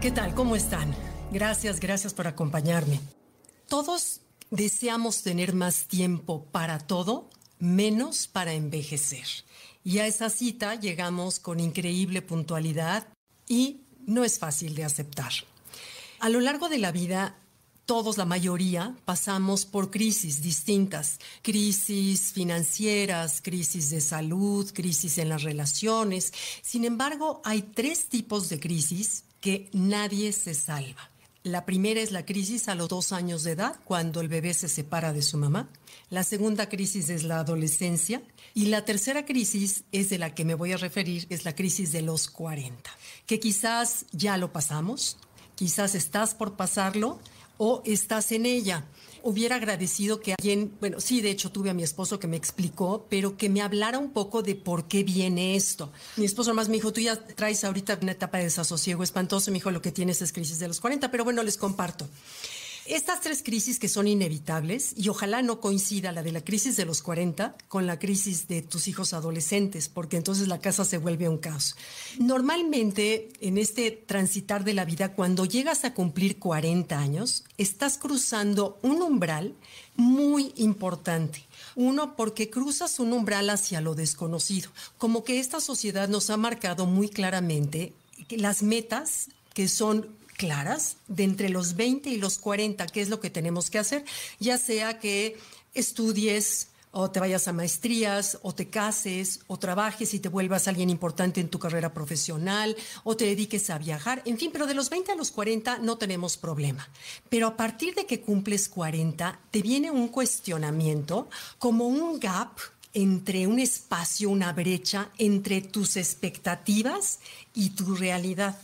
¿Qué tal? ¿Cómo están? Gracias, gracias por acompañarme. Todos deseamos tener más tiempo para todo, menos para envejecer. Y a esa cita llegamos con increíble puntualidad y no es fácil de aceptar. A lo largo de la vida, todos, la mayoría, pasamos por crisis distintas. Crisis financieras, crisis de salud, crisis en las relaciones. Sin embargo, hay tres tipos de crisis que nadie se salva. La primera es la crisis a los dos años de edad, cuando el bebé se separa de su mamá. La segunda crisis es la adolescencia. Y la tercera crisis es de la que me voy a referir, es la crisis de los 40, que quizás ya lo pasamos, quizás estás por pasarlo o estás en ella hubiera agradecido que alguien, bueno, sí, de hecho tuve a mi esposo que me explicó, pero que me hablara un poco de por qué viene esto. Mi esposo más me dijo, tú ya traes ahorita una etapa de desasosiego espantoso, me dijo, lo que tienes es crisis de los 40, pero bueno, les comparto. Estas tres crisis que son inevitables, y ojalá no coincida la de la crisis de los 40 con la crisis de tus hijos adolescentes, porque entonces la casa se vuelve un caos. Normalmente, en este transitar de la vida, cuando llegas a cumplir 40 años, estás cruzando un umbral muy importante. Uno, porque cruzas un umbral hacia lo desconocido, como que esta sociedad nos ha marcado muy claramente las metas que son claras de entre los 20 y los 40, qué es lo que tenemos que hacer, ya sea que estudies o te vayas a maestrías, o te cases, o trabajes y te vuelvas alguien importante en tu carrera profesional, o te dediques a viajar, en fin, pero de los 20 a los 40 no tenemos problema. Pero a partir de que cumples 40, te viene un cuestionamiento como un gap entre un espacio, una brecha entre tus expectativas y tu realidad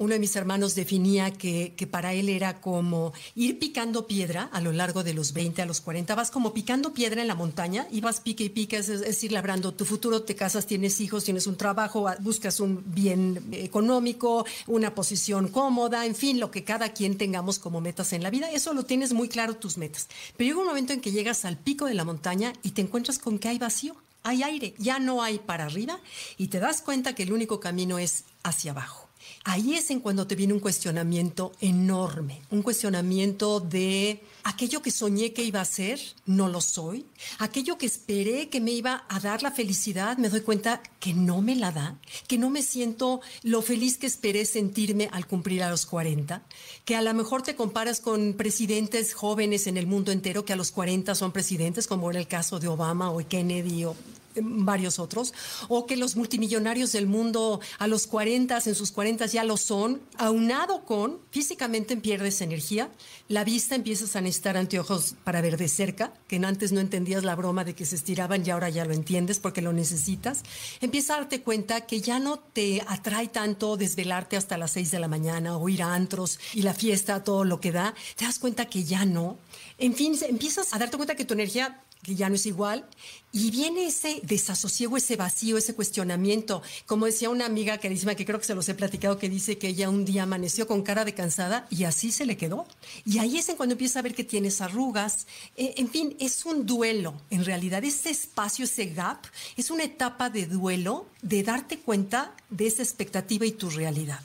uno de mis hermanos definía que, para él era como ir picando piedra a lo largo de los 20 a los 40. Vas como picando piedra en la montaña y vas pique y pique, es, ir labrando tu futuro, te casas, tienes hijos, tienes un trabajo, buscas un bien económico, una posición cómoda, en fin, lo que cada quien tengamos como metas en la vida. Eso lo tienes muy claro tus metas. Pero llega un momento en que llegas al pico de la montaña y te encuentras con que hay vacío. Hay aire, ya no hay para arriba y te das cuenta que el único camino es hacia abajo. Ahí es en cuando te viene un cuestionamiento enorme, un cuestionamiento de aquello que soñé que iba a ser, no lo soy, aquello que esperé que me iba a dar la felicidad, me doy cuenta que no me la da, que no me siento lo feliz que esperé sentirme al cumplir a los 40, que a lo mejor te comparas con presidentes jóvenes en el mundo entero que a los 40 son presidentes, como era el caso de Obama o Kennedy o varios otros, o que los multimillonarios del mundo a los 40, en sus 40 ya lo son, aunado con físicamente pierdes energía, la vista empiezas a necesitar anteojos para ver de cerca, que antes no entendías la broma de que se estiraban y ahora ya lo entiendes porque lo necesitas, empieza a darte cuenta que ya no te atrae tanto desvelarte hasta las 6 de la mañana o ir a antros y la fiesta, todo lo que da, te das cuenta que ya no. En fin, empiezas a darte cuenta que tu energía que ya no es igual, y viene ese desasosiego, ese vacío, ese cuestionamiento. Como decía una amiga carísima, que creo que se los he platicado, que dice que ella un día amaneció con cara de cansada y así se le quedó. Y ahí es en cuando empieza a ver que tienes arrugas. Eh, en fin, es un duelo. En realidad, ese espacio, ese gap, es una etapa de duelo, de darte cuenta de esa expectativa y tu realidad.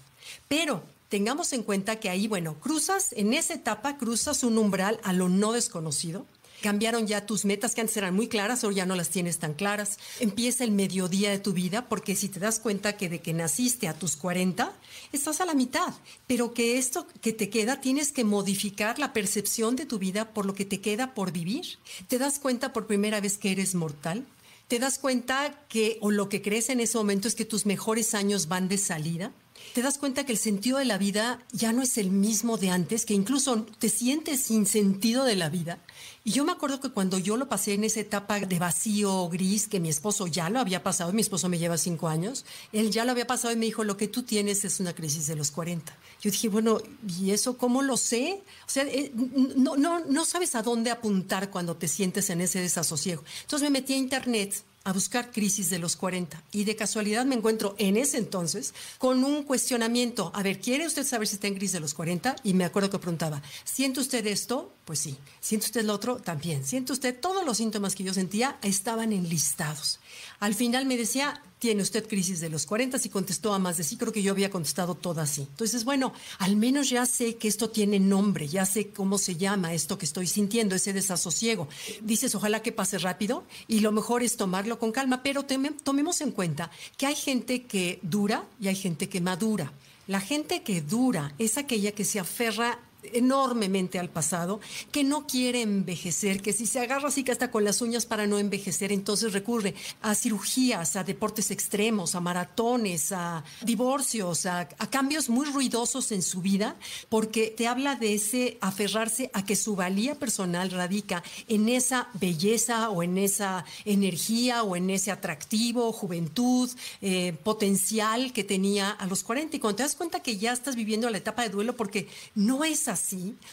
Pero tengamos en cuenta que ahí, bueno, cruzas, en esa etapa cruzas un umbral a lo no desconocido cambiaron ya tus metas que antes eran muy claras, ahora ya no las tienes tan claras. Empieza el mediodía de tu vida, porque si te das cuenta que de que naciste a tus 40, estás a la mitad, pero que esto que te queda tienes que modificar la percepción de tu vida por lo que te queda por vivir. Te das cuenta por primera vez que eres mortal. Te das cuenta que, o lo que crees en ese momento es que tus mejores años van de salida te das cuenta que el sentido de la vida ya no es el mismo de antes, que incluso te sientes sin sentido de la vida. Y yo me acuerdo que cuando yo lo pasé en esa etapa de vacío gris, que mi esposo ya lo había pasado, mi esposo me lleva cinco años, él ya lo había pasado y me dijo, lo que tú tienes es una crisis de los 40. Yo dije, bueno, ¿y eso cómo lo sé? O sea, eh, no, no, no sabes a dónde apuntar cuando te sientes en ese desasosiego. Entonces me metí a internet a buscar crisis de los 40 y de casualidad me encuentro en ese entonces con un cuestionamiento. A ver, ¿quiere usted saber si está en crisis de los 40? Y me acuerdo que preguntaba, ¿siente usted esto? Pues sí. ¿Siente usted lo otro? También. ¿Siente usted todos los síntomas que yo sentía? Estaban enlistados. Al final me decía, tiene usted crisis de los 40 y contestó a más de sí, creo que yo había contestado todo así. Entonces, bueno, al menos ya sé que esto tiene nombre, ya sé cómo se llama esto que estoy sintiendo, ese desasosiego. Dices, ojalá que pase rápido y lo mejor es tomarlo con calma, pero tomemos en cuenta que hay gente que dura y hay gente que madura. La gente que dura es aquella que se aferra enormemente al pasado, que no quiere envejecer, que si se agarra así que hasta con las uñas para no envejecer, entonces recurre a cirugías, a deportes extremos, a maratones, a divorcios, a, cambios muy ruidosos en su vida, porque te habla de ese aferrarse a que su valía personal radica en esa belleza o en esa energía o en ese atractivo, juventud, eh, potencial que tenía a los 40. Y cuando te das cuenta que ya estás viviendo la etapa de duelo porque no es así,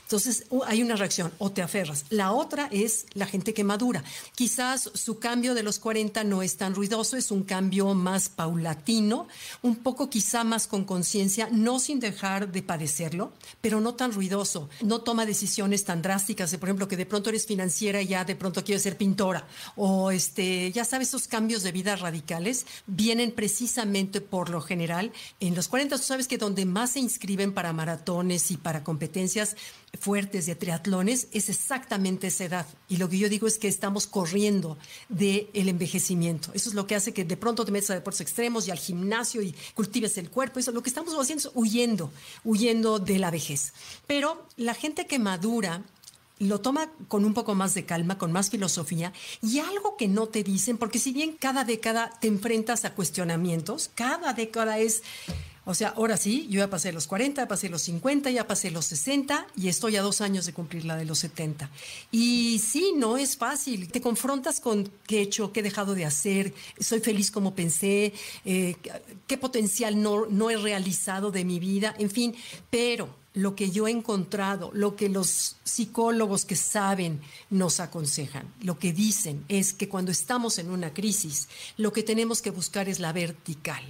entonces hay una reacción, o te aferras. La otra es la gente que madura. Quizás su cambio de los 40 no es tan ruidoso, es un cambio más paulatino, un poco quizá más con conciencia, no sin dejar de padecerlo, pero no tan ruidoso. No toma decisiones tan drásticas, de, por ejemplo, que de pronto eres financiera y ya de pronto quieres ser pintora, o este, ya sabes, esos cambios de vida radicales vienen precisamente por lo general en los 40. Tú sabes que donde más se inscriben para maratones y para competencias, fuertes de triatlones es exactamente esa edad. Y lo que yo digo es que estamos corriendo del el envejecimiento. Eso es lo que hace que de pronto te metas a deportes extremos y al gimnasio y cultives el cuerpo. Eso lo que estamos haciendo es huyendo, huyendo de la vejez. Pero la gente que madura lo toma con un poco más de calma, con más filosofía y algo que no te dicen, porque si bien cada década te enfrentas a cuestionamientos, cada década es o sea, ahora sí, yo ya pasé los 40, ya pasé los 50, ya pasé los 60 y estoy a dos años de cumplir la de los 70. Y sí, no es fácil. Te confrontas con qué he hecho, qué he dejado de hacer, soy feliz como pensé, eh, qué potencial no, no he realizado de mi vida, en fin, pero lo que yo he encontrado, lo que los psicólogos que saben nos aconsejan, lo que dicen es que cuando estamos en una crisis, lo que tenemos que buscar es la vertical.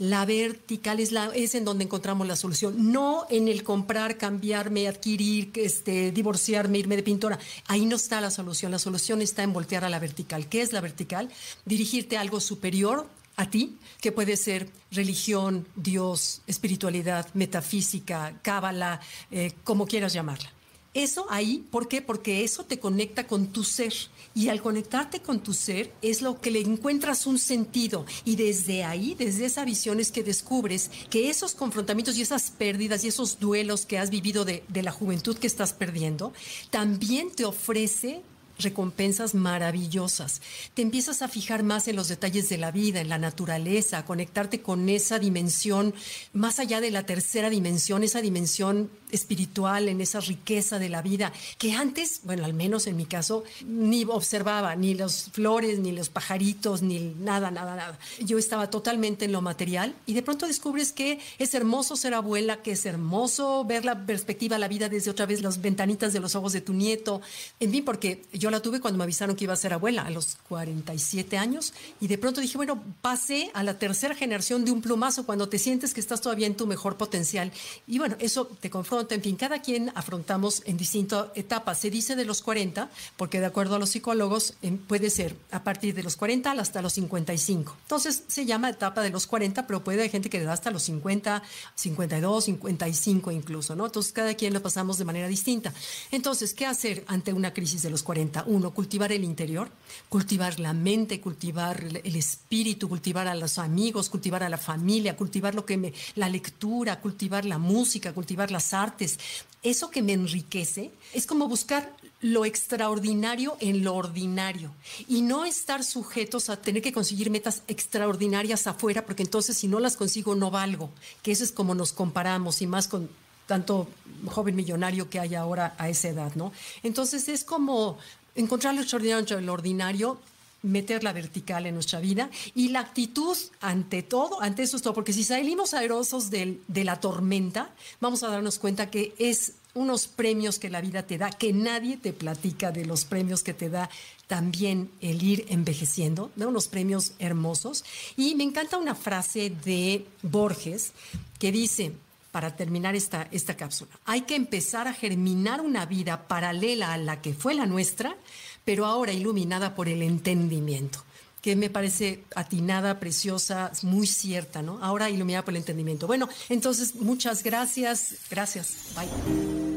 La vertical es, la, es en donde encontramos la solución, no en el comprar, cambiarme, adquirir, este, divorciarme, irme de pintora. Ahí no está la solución. La solución está en voltear a la vertical. ¿Qué es la vertical? Dirigirte a algo superior a ti, que puede ser religión, Dios, espiritualidad, metafísica, cábala, eh, como quieras llamarla. Eso ahí, ¿por qué? Porque eso te conecta con tu ser. Y al conectarte con tu ser es lo que le encuentras un sentido. Y desde ahí, desde esa visión es que descubres que esos confrontamientos y esas pérdidas y esos duelos que has vivido de, de la juventud que estás perdiendo, también te ofrece recompensas maravillosas. Te empiezas a fijar más en los detalles de la vida, en la naturaleza, a conectarte con esa dimensión, más allá de la tercera dimensión, esa dimensión espiritual, en esa riqueza de la vida, que antes, bueno, al menos en mi caso, ni observaba, ni las flores, ni los pajaritos, ni nada, nada, nada. Yo estaba totalmente en lo material y de pronto descubres que es hermoso ser abuela, que es hermoso ver la perspectiva la vida desde otra vez las ventanitas de los ojos de tu nieto, en fin, porque yo la tuve cuando me avisaron que iba a ser abuela a los 47 años y de pronto dije, bueno, pasé a la tercera generación de un plumazo cuando te sientes que estás todavía en tu mejor potencial. Y bueno, eso te confronta, en fin, cada quien afrontamos en distintas etapas. Se dice de los 40, porque de acuerdo a los psicólogos puede ser a partir de los 40 hasta los 55. Entonces se llama etapa de los 40, pero puede haber gente que le da hasta los 50, 52, 55 incluso, ¿no? Entonces cada quien lo pasamos de manera distinta. Entonces, ¿qué hacer ante una crisis de los 40? Uno, cultivar el interior, cultivar la mente, cultivar el espíritu, cultivar a los amigos, cultivar a la familia, cultivar lo que me, la lectura, cultivar la música, cultivar las artes. Eso que me enriquece es como buscar lo extraordinario en lo ordinario y no estar sujetos a tener que conseguir metas extraordinarias afuera, porque entonces si no las consigo no valgo, que eso es como nos comparamos y más con tanto joven millonario que hay ahora a esa edad, ¿no? Entonces es como encontrar lo extraordinario lo ordinario, meter la vertical en nuestra vida y la actitud ante todo, ante eso es todo, porque si salimos aerosos de la tormenta, vamos a darnos cuenta que es unos premios que la vida te da, que nadie te platica de los premios que te da también el ir envejeciendo, de unos premios hermosos. Y me encanta una frase de Borges que dice, para terminar esta, esta cápsula, hay que empezar a germinar una vida paralela a la que fue la nuestra, pero ahora iluminada por el entendimiento. que me parece atinada, preciosa, muy cierta, ¿no? Ahora iluminada por el entendimiento. Bueno, entonces muchas gracias. Gracias. Bye.